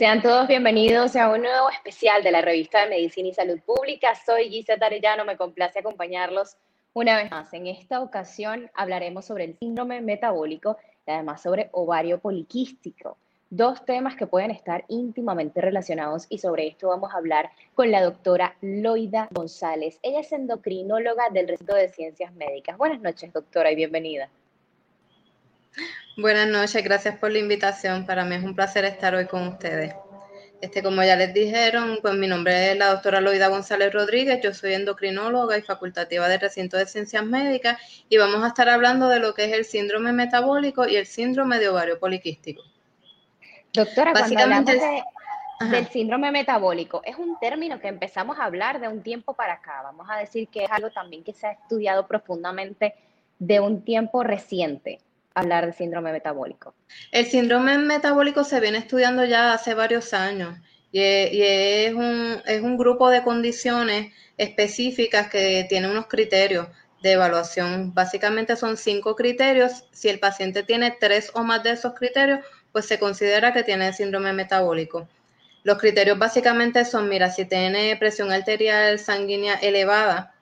Sean todos bienvenidos a un nuevo especial de la revista de Medicina y Salud Pública. Soy Gisela Arellano, me complace acompañarlos una vez más. En esta ocasión hablaremos sobre el síndrome metabólico y además sobre ovario poliquístico. Dos temas que pueden estar íntimamente relacionados y sobre esto vamos a hablar con la doctora Loida González. Ella es endocrinóloga del Recinto de Ciencias Médicas. Buenas noches, doctora, y bienvenida. Buenas noches, gracias por la invitación. Para mí es un placer estar hoy con ustedes. Este, como ya les dijeron, pues mi nombre es la doctora Loida González Rodríguez, yo soy endocrinóloga y facultativa del recinto de ciencias médicas y vamos a estar hablando de lo que es el síndrome metabólico y el síndrome de ovario poliquístico. Doctora, cuando hablamos del síndrome metabólico, es un término que empezamos a hablar de un tiempo para acá. Vamos a decir que es algo también que se ha estudiado profundamente de un tiempo reciente hablar de síndrome metabólico? El síndrome metabólico se viene estudiando ya hace varios años y, es, un, es un grupo de condiciones específicas que tiene unos criterios de evaluación. Básicamente son cinco criterios. Si el paciente tiene tres o más de esos criterios, pues se considera que tiene síndrome metabólico. Los criterios básicamente son, mira, si tiene presión arterial sanguínea elevada,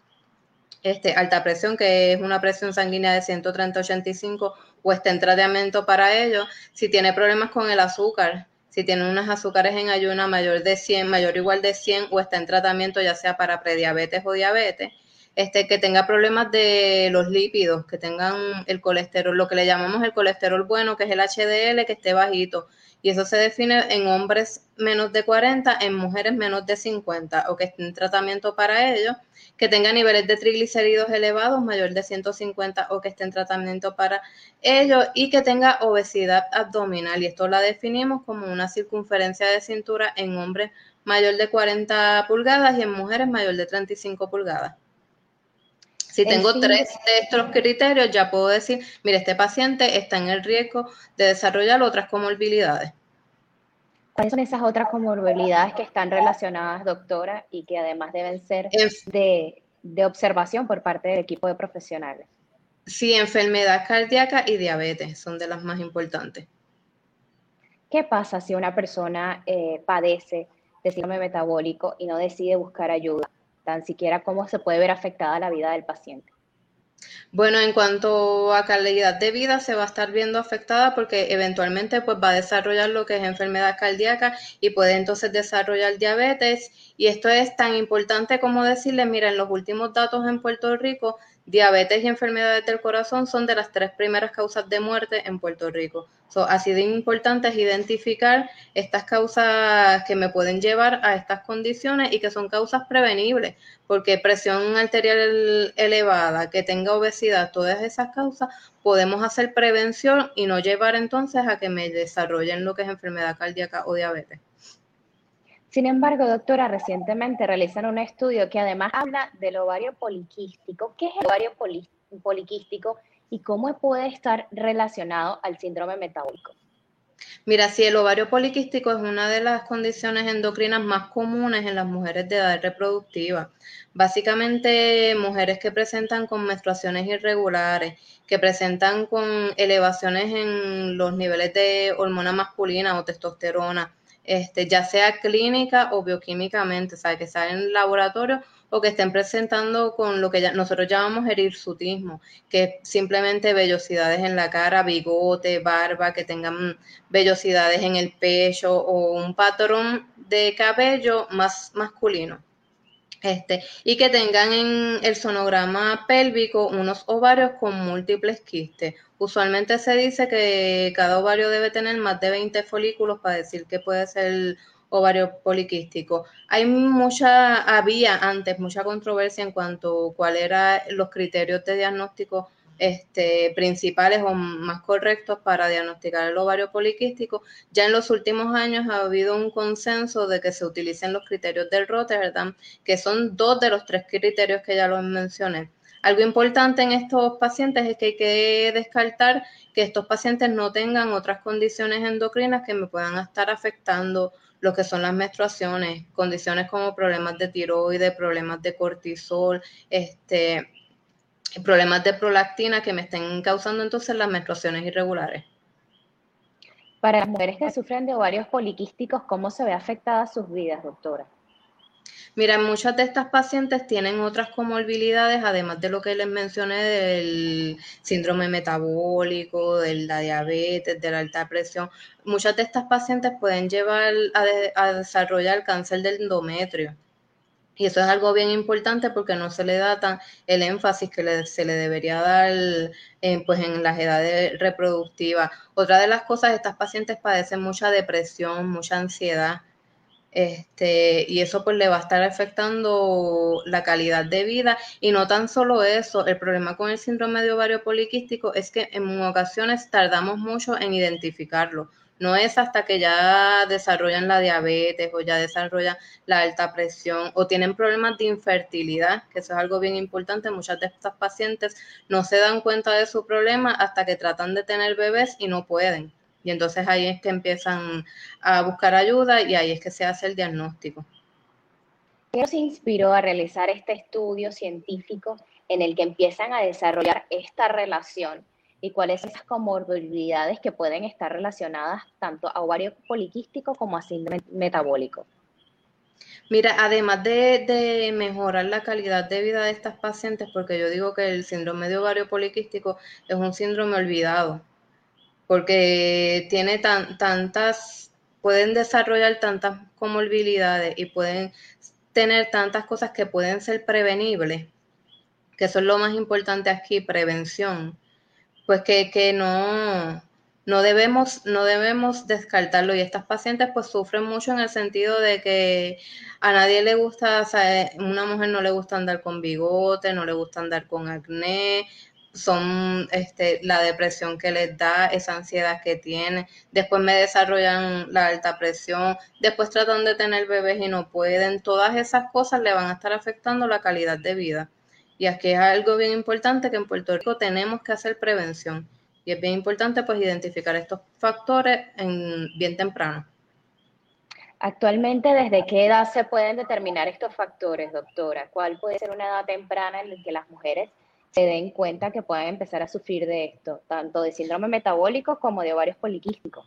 este, alta presión, que es una presión sanguínea de 130-85 o está en tratamiento para ello, si tiene problemas con el azúcar, si tiene unos azúcares en ayuna mayor de 100, mayor o igual de 100 o está en tratamiento ya sea para prediabetes o diabetes, este, que tenga problemas de los lípidos, que tengan el colesterol, lo que le llamamos el colesterol bueno, que es el HDL, que esté bajito, y eso se define en hombres menos de 40, en mujeres menos de 50 o que estén en tratamiento para ello, que tenga niveles de triglicéridos elevados, mayor de 150 o que esté en tratamiento para ello y que tenga obesidad abdominal. Y esto la definimos como una circunferencia de cintura en hombres mayor de 40 pulgadas y en mujeres mayor de 35 pulgadas. Si tengo tres de estos criterios, ya puedo decir, mire, este paciente está en el riesgo de desarrollar otras comorbilidades. ¿Cuáles son esas otras comorbilidades que están relacionadas, doctora, y que además deben ser de, de observación por parte del equipo de profesionales? Sí, enfermedad cardíaca y diabetes son de las más importantes. ¿Qué pasa si una persona eh, padece de síndrome metabólico y no decide buscar ayuda? Tan siquiera cómo se puede ver afectada la vida del paciente. Bueno, en cuanto a calidad de vida, se va a estar viendo afectada porque eventualmente pues, va a desarrollar lo que es enfermedad cardíaca y puede entonces desarrollar diabetes. Y esto es tan importante como decirle, mira, en los últimos datos en Puerto Rico diabetes y enfermedades del corazón son de las tres primeras causas de muerte en Puerto Rico. So, así de importante es identificar estas causas que me pueden llevar a estas condiciones y que son causas prevenibles, porque presión arterial elevada, que tenga obesidad, todas esas causas, podemos hacer prevención y no llevar entonces a que me desarrollen lo que es enfermedad cardíaca o diabetes. Sin embargo, doctora, recientemente realizan un estudio que además habla del ovario poliquístico. ¿Qué es el ovario poliquístico y cómo puede estar relacionado al síndrome metabólico? Mira, si el ovario poliquístico es una de las condiciones endocrinas más comunes en las mujeres de edad reproductiva. Básicamente, mujeres que presentan con menstruaciones irregulares, que presentan con elevaciones en los niveles de hormona masculina o testosterona, este, ya sea clínica o bioquímicamente, o sea, que sea en laboratorio o que estén presentando con lo que ya, nosotros llamamos hirsutismo, que es simplemente vellosidades en la cara, bigote, barba, que tengan vellosidades en el pecho o un patrón de cabello más masculino. Este, y que tengan en el sonograma pélvico unos ovarios con múltiples quistes. Usualmente se dice que cada ovario debe tener más de 20 folículos para decir que puede ser ovario poliquístico. Hay mucha, había antes mucha controversia en cuanto a cuáles eran los criterios de diagnóstico este, principales o más correctos para diagnosticar el ovario poliquístico. Ya en los últimos años ha habido un consenso de que se utilicen los criterios del Rotterdam, que son dos de los tres criterios que ya los mencioné. Algo importante en estos pacientes es que hay que descartar que estos pacientes no tengan otras condiciones endocrinas que me puedan estar afectando lo que son las menstruaciones, condiciones como problemas de tiroides, problemas de cortisol, este, problemas de prolactina que me estén causando entonces las menstruaciones irregulares. Para las mujeres que sufren de ovarios poliquísticos, ¿cómo se ve afectada sus vidas, doctora? Mira, muchas de estas pacientes tienen otras comorbilidades, además de lo que les mencioné del síndrome metabólico, de la diabetes, de la alta presión. Muchas de estas pacientes pueden llevar a, desarrollar cáncer del endometrio. Y eso es algo bien importante porque no se le da tan el énfasis que se le debería dar en, pues en las edades reproductivas. Otra de las cosas, estas pacientes padecen mucha depresión, mucha ansiedad este, y eso pues le va a estar afectando la calidad de vida. Y no tan solo eso, el problema con el síndrome de ovario poliquístico es que en ocasiones tardamos mucho en identificarlo. No es hasta que ya desarrollan la diabetes o ya desarrollan la alta presión o tienen problemas de infertilidad, que eso es algo bien importante. Muchas de estas pacientes no se dan cuenta de su problema hasta que tratan de tener bebés y no pueden. Y entonces ahí es que empiezan a buscar ayuda y ahí es que se hace el diagnóstico. ¿Qué nos inspiró a realizar este estudio científico en el que empiezan a desarrollar esta relación y cuáles son esas comorbilidades que pueden estar relacionadas tanto a ovario poliquístico como a síndrome metabólico? Mira, además de, mejorar la calidad de vida de estas pacientes, porque yo digo que el síndrome de ovario poliquístico es un síndrome olvidado, porque tiene tantas, pueden desarrollar tantas comorbilidades y pueden tener tantas cosas que pueden ser prevenibles, que eso es lo más importante aquí, prevención, pues que, no, no debemos, no debemos descartarlo. Y estas pacientes pues sufren mucho en el sentido de que a nadie le gusta, o una mujer no le gusta andar con bigote, no le gusta andar con acné, son este, la depresión que les da, esa ansiedad que tienen, después me desarrollan la alta presión, después tratan de tener bebés y no pueden, todas esas cosas le van a estar afectando la calidad de vida. Y aquí es algo bien importante que en Puerto Rico tenemos que hacer prevención y es bien importante pues identificar estos factores en, bien temprano. Actualmente, ¿desde qué edad se pueden determinar estos factores, doctora? ¿Cuál puede ser una edad temprana en la que las mujeres se den cuenta que pueden empezar a sufrir de esto, tanto de síndrome metabólico como de ovarios poliquísticos.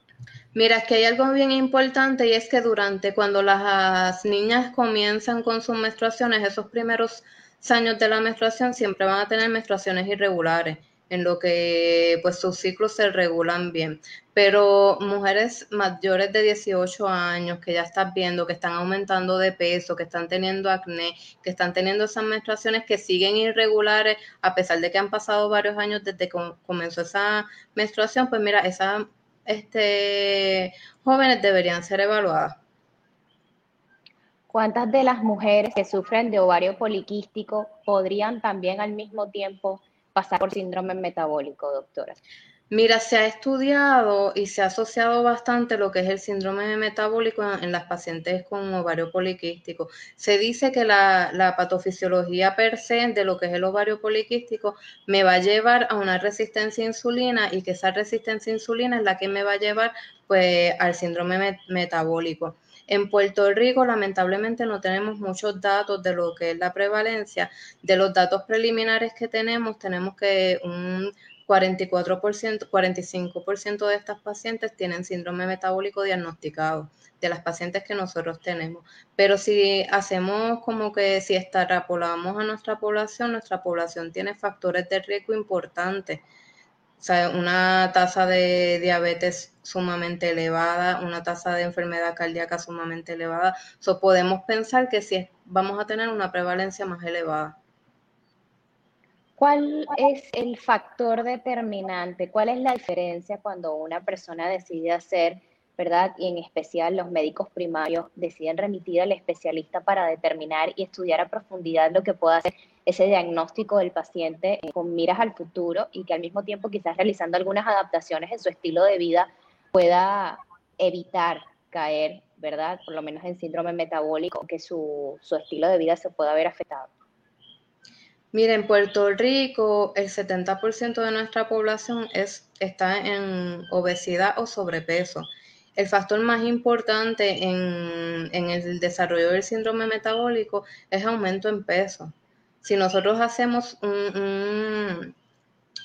Mira, es que hay algo bien importante y es que durante cuando las niñas comienzan con sus menstruaciones, esos primeros años de la menstruación siempre van a tener menstruaciones irregulares en lo que pues sus ciclos se regulan bien. Pero mujeres mayores de 18 años que ya estás viendo que están aumentando de peso, que están teniendo acné, que están teniendo esas menstruaciones que siguen irregulares a pesar de que han pasado varios años desde que comenzó esa menstruación, pues mira, esas este, jóvenes deberían ser evaluadas. ¿Cuántas de las mujeres que sufren de ovario poliquístico podrían también al mismo tiempo pasar por síndrome metabólico, doctora? Mira, se ha estudiado y se ha asociado bastante lo que es el síndrome metabólico en, las pacientes con ovario poliquístico. Se dice que la, la, patofisiología per se de lo que es el ovario poliquístico me va a llevar a una resistencia a insulina y que esa resistencia a insulina es la que me va a llevar pues al síndrome metabólico. En Puerto Rico, lamentablemente, no tenemos muchos datos de lo que es la prevalencia. De los datos preliminares que tenemos, tenemos que un 44%, 45% de estas pacientes tienen síndrome metabólico diagnosticado, de las pacientes que nosotros tenemos. Pero si hacemos como que si extrapolamos a nuestra población, nuestra población tiene factores de riesgo importantes o sea, una tasa de diabetes sumamente elevada, una tasa de enfermedad cardíaca sumamente elevada. So, podemos pensar que sí vamos a tener una prevalencia más elevada. ¿Cuál es el factor determinante? ¿Cuál es la diferencia cuando una persona decide hacer ¿verdad? Y en especial los médicos primarios deciden remitir al especialista para determinar y estudiar a profundidad lo que pueda hacer ese diagnóstico del paciente eh, con miras al futuro y que al mismo tiempo quizás realizando algunas adaptaciones en su estilo de vida pueda evitar caer, ¿verdad? Por lo menos en síndrome metabólico, que su, su estilo de vida se pueda ver afectado. Mira, en Puerto Rico el 70% de nuestra población es, está en obesidad o sobrepeso. El factor más importante en, en el desarrollo del síndrome metabólico es aumento en peso. Si nosotros hacemos un,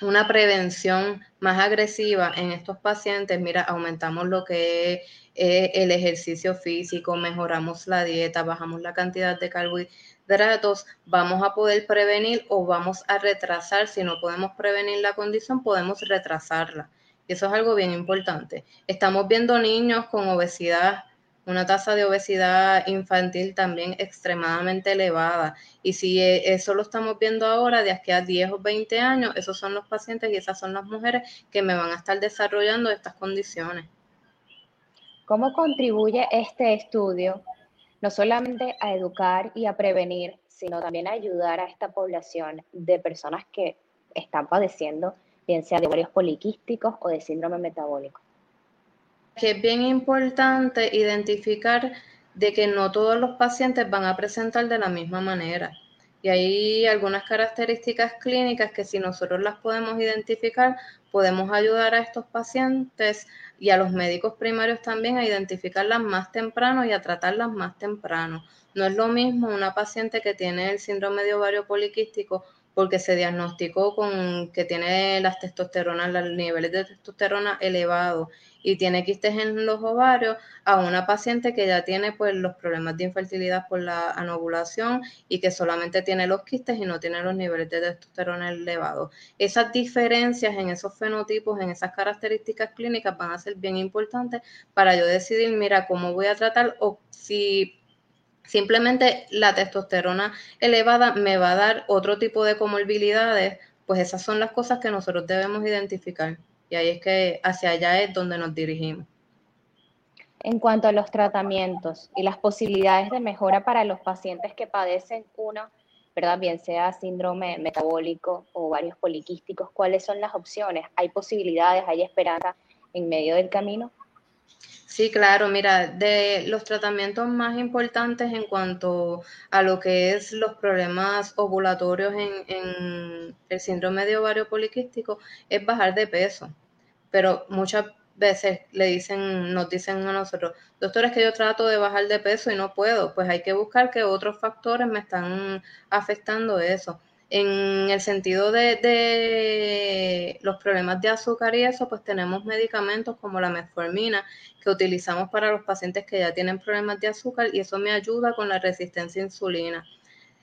una prevención más agresiva en estos pacientes, mira, aumentamos lo que es eh, el ejercicio físico, mejoramos la dieta, bajamos la cantidad de carbohidratos, vamos a poder prevenir o vamos a retrasar, si no podemos prevenir la condición, podemos retrasarla. Y eso es algo bien importante. Estamos viendo niños con obesidad una tasa de obesidad infantil también extremadamente elevada. Y si eh, eso lo estamos viendo ahora, de aquí a 10 o 20 años, esos son los pacientes y esas son las mujeres que me van a estar desarrollando estas condiciones. ¿Cómo contribuye este estudio no solamente a educar y a prevenir, sino también a ayudar a esta población de personas que están padeciendo, bien sea de ovarios poliquísticos o de síndrome metabólico? Que es bien importante identificar de que no todos los pacientes van a presentar de la misma manera. Y hay algunas características clínicas que si nosotros las podemos identificar, podemos ayudar a estos pacientes y a los médicos primarios también a identificarlas más temprano y a tratarlas más temprano. No es lo mismo una paciente que tiene el síndrome de ovario poliquístico porque se diagnosticó con que tiene las testosteronas, los niveles de testosterona elevados y tiene quistes en los ovarios, a una paciente que ya tiene pues los problemas de infertilidad por la anovulación y que solamente tiene los quistes y no tiene los niveles de testosterona elevados. Esas diferencias en esos fenotipos, en esas características clínicas van a ser bien importantes para yo decidir, mira, cómo voy a tratar o si Simplemente la testosterona elevada me va a dar otro tipo de comorbilidades, pues esas son las cosas que nosotros debemos identificar. Y ahí es que hacia allá es donde nos dirigimos. En cuanto a los tratamientos y las posibilidades de mejora para los pacientes que padecen uno, ¿verdad? Bien sea síndrome metabólico o varios poliquísticos, ¿cuáles son las opciones? ¿Hay posibilidades, hay esperanza en medio del camino? Sí, claro, mira, de los tratamientos más importantes en cuanto a lo que es los problemas ovulatorios en, el síndrome de ovario poliquístico es bajar de peso. Pero muchas veces le dicen, nos dicen a nosotros, doctores, que yo trato de bajar de peso y no puedo. Pues hay que buscar que otros factores me están afectando eso. En el sentido de, los problemas de azúcar y eso, pues tenemos medicamentos como la metformina que utilizamos para los pacientes que ya tienen problemas de azúcar y eso me ayuda con la resistencia a insulina.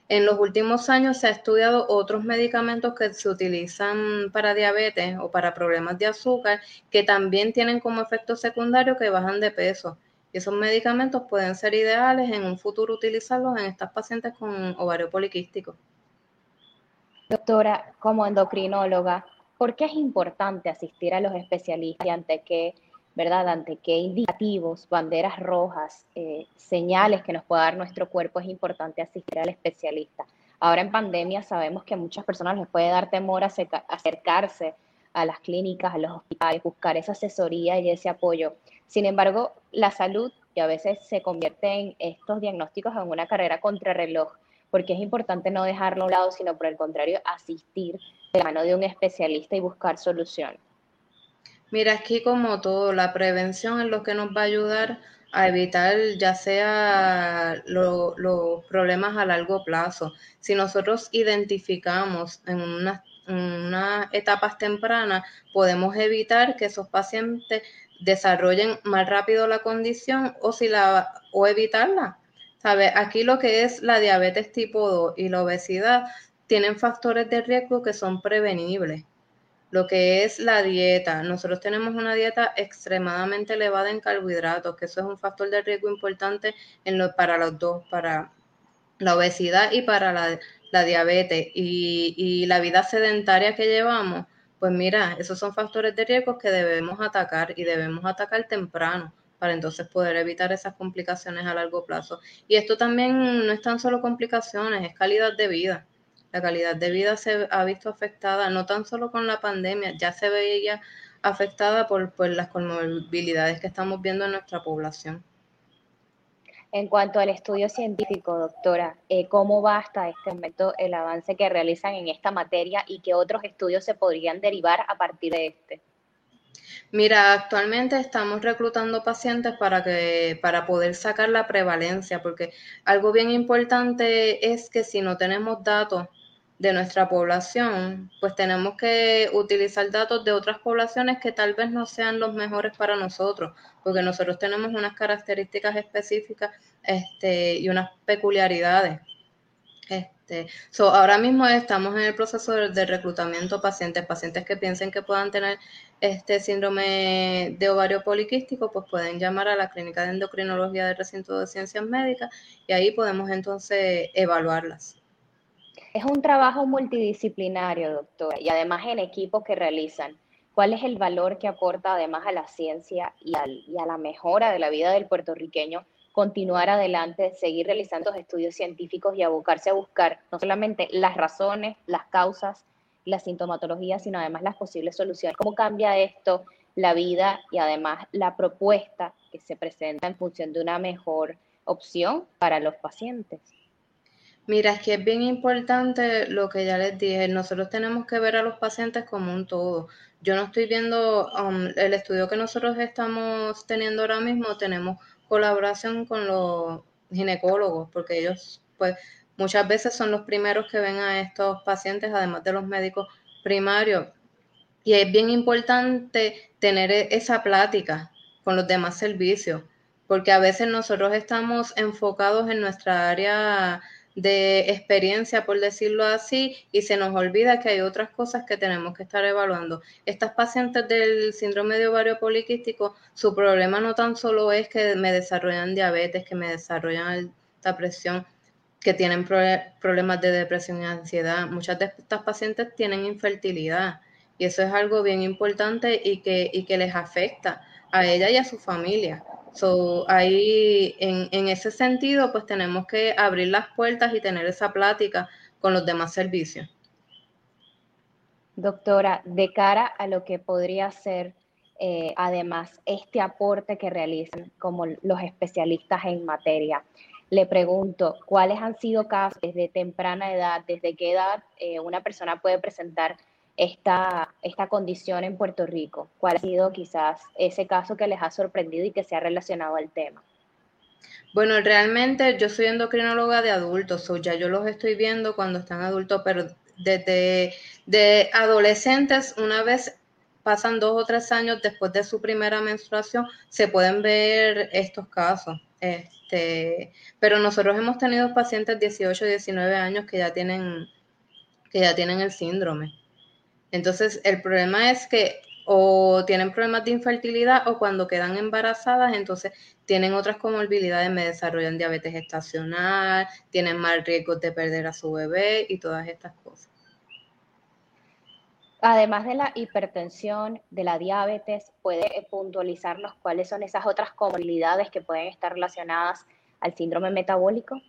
En los últimos años se ha estudiado otros medicamentos que se utilizan para diabetes o para problemas de azúcar que también tienen como efecto secundario que bajan de peso. Y esos medicamentos pueden ser ideales en un futuro utilizarlos en estas pacientes con ovario poliquístico. Doctora, como endocrinóloga, ¿por qué es importante asistir a los especialistas y ante qué, verdad, ante qué indicativos, banderas rojas, eh, señales que nos puede dar nuestro cuerpo es importante asistir al especialista? Ahora en pandemia sabemos que a muchas personas les puede dar temor acercarse a las clínicas, a los hospitales, buscar esa asesoría y ese apoyo. Sin embargo, la salud, y a veces se convierte en estos diagnósticos en una carrera contrarreloj, porque es importante no dejarlo a un lado, sino por el contrario, asistir de mano de un especialista y buscar solución. Mira, aquí como todo, la prevención es lo que nos va a ayudar a evitar ya sea los problemas a largo plazo. Si nosotros identificamos en unas etapas tempranas, podemos evitar que esos pacientes desarrollen más rápido la condición o, si la, o evitarla. Aquí lo que es la diabetes tipo 2 y la obesidad tienen factores de riesgo que son prevenibles. Lo que es la dieta, nosotros tenemos una dieta extremadamente elevada en carbohidratos, que eso es un factor de riesgo importante en para los dos, para la obesidad y para la, diabetes. Y, y la vida sedentaria que llevamos, pues mira, esos son factores de riesgo que debemos atacar y debemos atacar temprano para entonces poder evitar esas complicaciones a largo plazo. Y esto también no es tan solo complicaciones, es calidad de vida. La calidad de vida se ha visto afectada no tan solo con la pandemia, ya se veía afectada por, por las comorbilidades que estamos viendo en nuestra población. En cuanto al estudio científico, doctora, eh, ¿cómo va hasta este momento el avance que realizan en esta materia y qué otros estudios se podrían derivar a partir de este? Mira, actualmente estamos reclutando pacientes para que para poder sacar la prevalencia, porque algo bien importante es que si no tenemos datos de nuestra población, pues tenemos que utilizar datos de otras poblaciones que tal vez no sean los mejores para nosotros, porque nosotros tenemos unas características específicas este, y unas peculiaridades. Ahora mismo estamos en el proceso de, reclutamiento de pacientes, pacientes que piensen que puedan tener este síndrome de ovario poliquístico, pues pueden llamar a la clínica de endocrinología del recinto de ciencias médicas y ahí podemos entonces evaluarlas. Es un trabajo multidisciplinario, doctora, y además en equipos que realizan. ¿Cuál es el valor que aporta además a la ciencia y, a la mejora de la vida del puertorriqueño continuar adelante, seguir realizando estudios científicos y abocarse a buscar no solamente las razones, las causas, la sintomatología, sino además las posibles soluciones? ¿Cómo cambia esto la vida y además la propuesta que se presenta en función de una mejor opción para los pacientes? Mira, es que es bien importante lo que ya les dije. Nosotros tenemos que ver a los pacientes como un todo. Yo no estoy viendo um, el estudio que nosotros estamos teniendo ahora mismo. Tenemos colaboración con los ginecólogos, porque ellos, pues, muchas veces son los primeros que ven a estos pacientes, además de los médicos primarios. Y es bien importante tener e-, esa plática con los demás servicios, porque a veces nosotros estamos enfocados en nuestra área de experiencia, por decirlo así, y se nos olvida que hay otras cosas que tenemos que estar evaluando. Estas pacientes del síndrome de ovario poliquístico, su problema no tan solo es que me desarrollan diabetes, que me desarrollan alta presión, que tienen problemas de depresión y ansiedad. Muchas de estas pacientes tienen infertilidad y eso es algo bien importante y que, y que les afecta a ella y a su familia. So, ahí, en, en ese sentido, pues tenemos que abrir las puertas y tener esa plática con los demás servicios. Doctora, de cara a lo que podría ser eh, además este aporte que realizan como los especialistas en materia, le pregunto, ¿cuáles han sido casos desde temprana edad, desde qué edad eh, una persona puede presentar esta, esta condición en Puerto Rico? ¿Cuál ha sido quizás ese caso que les ha sorprendido y que se ha relacionado al tema? Bueno, realmente yo soy endocrinóloga de adultos, ya yo los estoy viendo cuando están adultos, pero desde de adolescentes, una vez pasan dos o tres años después de su primera menstruación, se pueden ver estos casos. Este, pero nosotros hemos tenido pacientes 18, 19 años que ya tienen, que ya tienen el síndrome. Entonces, el problema es que o tienen problemas de infertilidad o cuando quedan embarazadas, entonces tienen otras comorbilidades, me desarrollan diabetes estacional, tienen más riesgo de perder a su bebé y todas estas cosas. Además de la hipertensión, de la diabetes, ¿puede puntualizarnos cuáles son esas otras comorbilidades que pueden estar relacionadas al síndrome metabólico?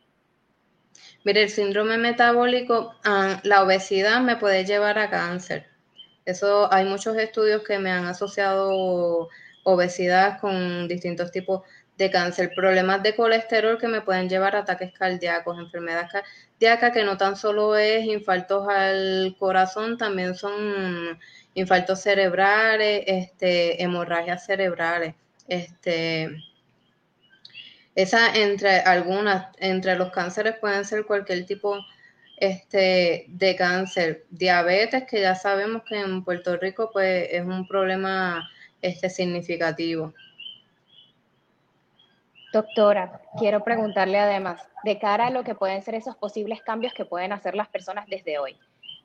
Mire, el síndrome metabólico, ah, la obesidad me puede llevar a cáncer eso hay muchos estudios que me han asociado obesidad con distintos tipos de cáncer, problemas de colesterol que me pueden llevar a ataques cardíacos, enfermedades cardíacas que no tan solo es infartos al corazón, también son infartos cerebrales, este, hemorragias cerebrales, este, esa entre algunas, entre los cánceres pueden ser cualquier tipo este, de cáncer, diabetes, que ya sabemos que en Puerto Rico pues, es un problema este, significativo. Doctora, quiero preguntarle además, de cara a lo que pueden ser esos posibles cambios que pueden hacer las personas desde hoy,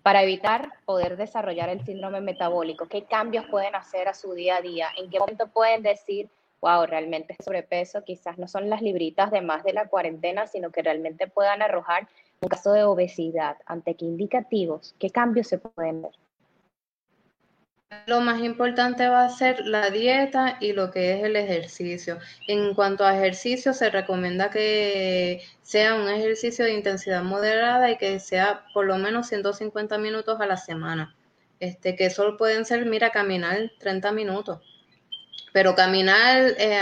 para evitar poder desarrollar el síndrome metabólico, ¿qué cambios pueden hacer a su día a día? ¿En qué momento pueden decir, wow, realmente sobrepeso quizás no son las libritas de más de la cuarentena, sino que realmente puedan arrojar un caso de obesidad, ¿ante qué indicativos, qué cambios se pueden ver? Lo más importante va a ser la dieta y lo que es el ejercicio. En cuanto a ejercicio, se recomienda que sea un ejercicio de intensidad moderada y que sea por lo menos 150 minutos a la semana. Este, que solo pueden ser, mira, caminar 30 minutos. Pero caminar, eh,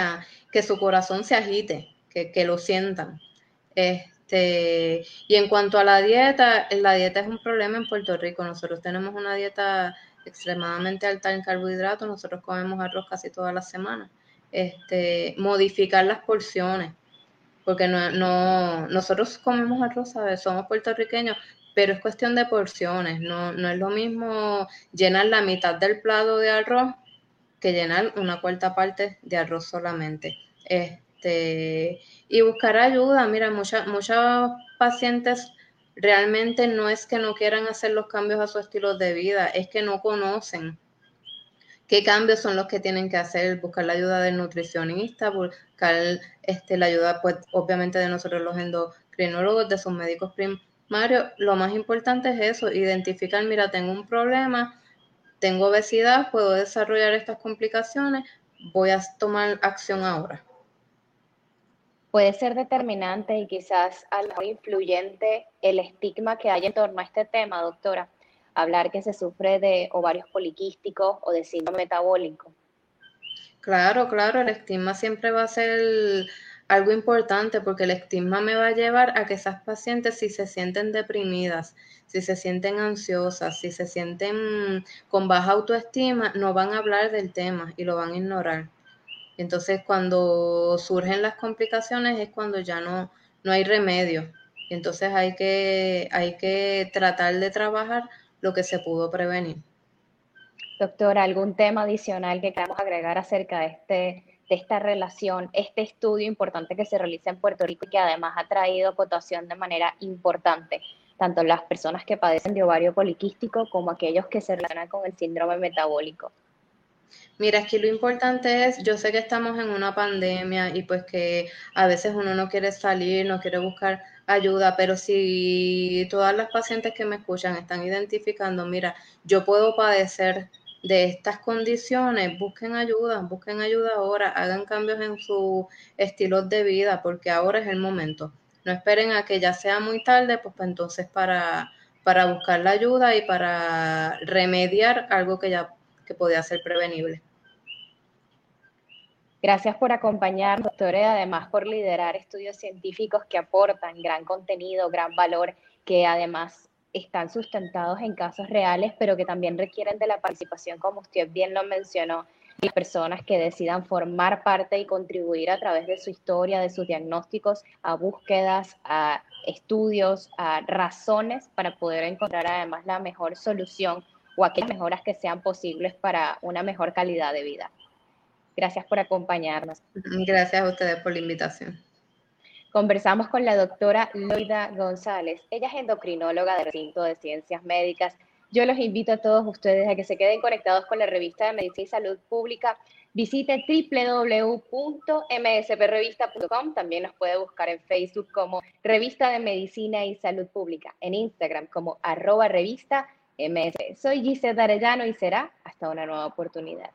que su corazón se agite, que, que lo sientan. Este, y en cuanto a la dieta, la dieta es un problema en Puerto Rico. Nosotros tenemos una dieta extremadamente alta en carbohidratos, nosotros comemos arroz casi todas las semanas. Este, modificar las porciones, porque no, no, nosotros comemos arroz, ¿sabes? somos puertorriqueños, pero es cuestión de porciones, no, no es lo mismo llenar la mitad del plato de arroz que llenar una cuarta parte de arroz solamente. Este, y buscar ayuda, mira, muchas, muchos pacientes realmente no es que no quieran hacer los cambios a su estilo de vida, es que no conocen qué cambios son los que tienen que hacer, buscar la ayuda del nutricionista, buscar este, la ayuda, pues, obviamente de nosotros los endocrinólogos, de sus médicos primarios. Lo más importante es eso, identificar, mira, tengo un problema, tengo obesidad, puedo desarrollar estas complicaciones, voy a tomar acción ahora puede ser determinante y quizás algo influyente el estigma que hay en torno a este tema, doctora. Hablar que se sufre de ovarios poliquísticos o de síndrome metabólico. Claro, claro, el estigma siempre va a ser algo importante porque el estigma me va a llevar a que esas pacientes si se sienten deprimidas, si se sienten ansiosas, si se sienten con baja autoestima, no van a hablar del tema y lo van a ignorar. Entonces, cuando surgen las complicaciones es cuando ya no, no hay remedio. Entonces hay que, hay que tratar de trabajar lo que se pudo prevenir. Doctora, ¿algún tema adicional que queramos agregar acerca de, este, de esta relación, este estudio importante que se realiza en Puerto Rico y que además ha traído cotación de manera importante, tanto las personas que padecen de ovario poliquístico como aquellos que se relacionan con el síndrome metabólico? Mira, aquí lo importante es, yo sé que estamos en una pandemia y pues que a veces uno no quiere salir, no quiere buscar ayuda, pero si todas las pacientes que me escuchan están identificando, mira, yo puedo padecer de estas condiciones, busquen ayuda, busquen ayuda ahora, hagan cambios en su estilo de vida, porque ahora es el momento. No esperen a que ya sea muy tarde, pues, pues entonces para, para buscar la ayuda y para remediar algo que ya que podía ser prevenible. Gracias por acompañarnos, doctora, y además por liderar estudios científicos que aportan gran contenido, gran valor, que además están sustentados en casos reales, pero que también requieren de la participación, como usted bien lo mencionó, de personas que decidan formar parte y contribuir a través de su historia, de sus diagnósticos, a búsquedas, a estudios, a razones para poder encontrar además la mejor solución o aquellas mejoras que sean posibles para una mejor calidad de vida. Gracias por acompañarnos. Gracias a ustedes por la invitación. Conversamos con la doctora Loida González. Ella es endocrinóloga del recinto de ciencias médicas. Yo los invito a todos ustedes a que se queden conectados con la revista de Medicina y Salud Pública. Visite www.msprevista.com. También nos puede buscar en Facebook como Revista de Medicina y Salud Pública, en Instagram como arroba revista. Soy Gisela Arellano y será hasta una nueva oportunidad.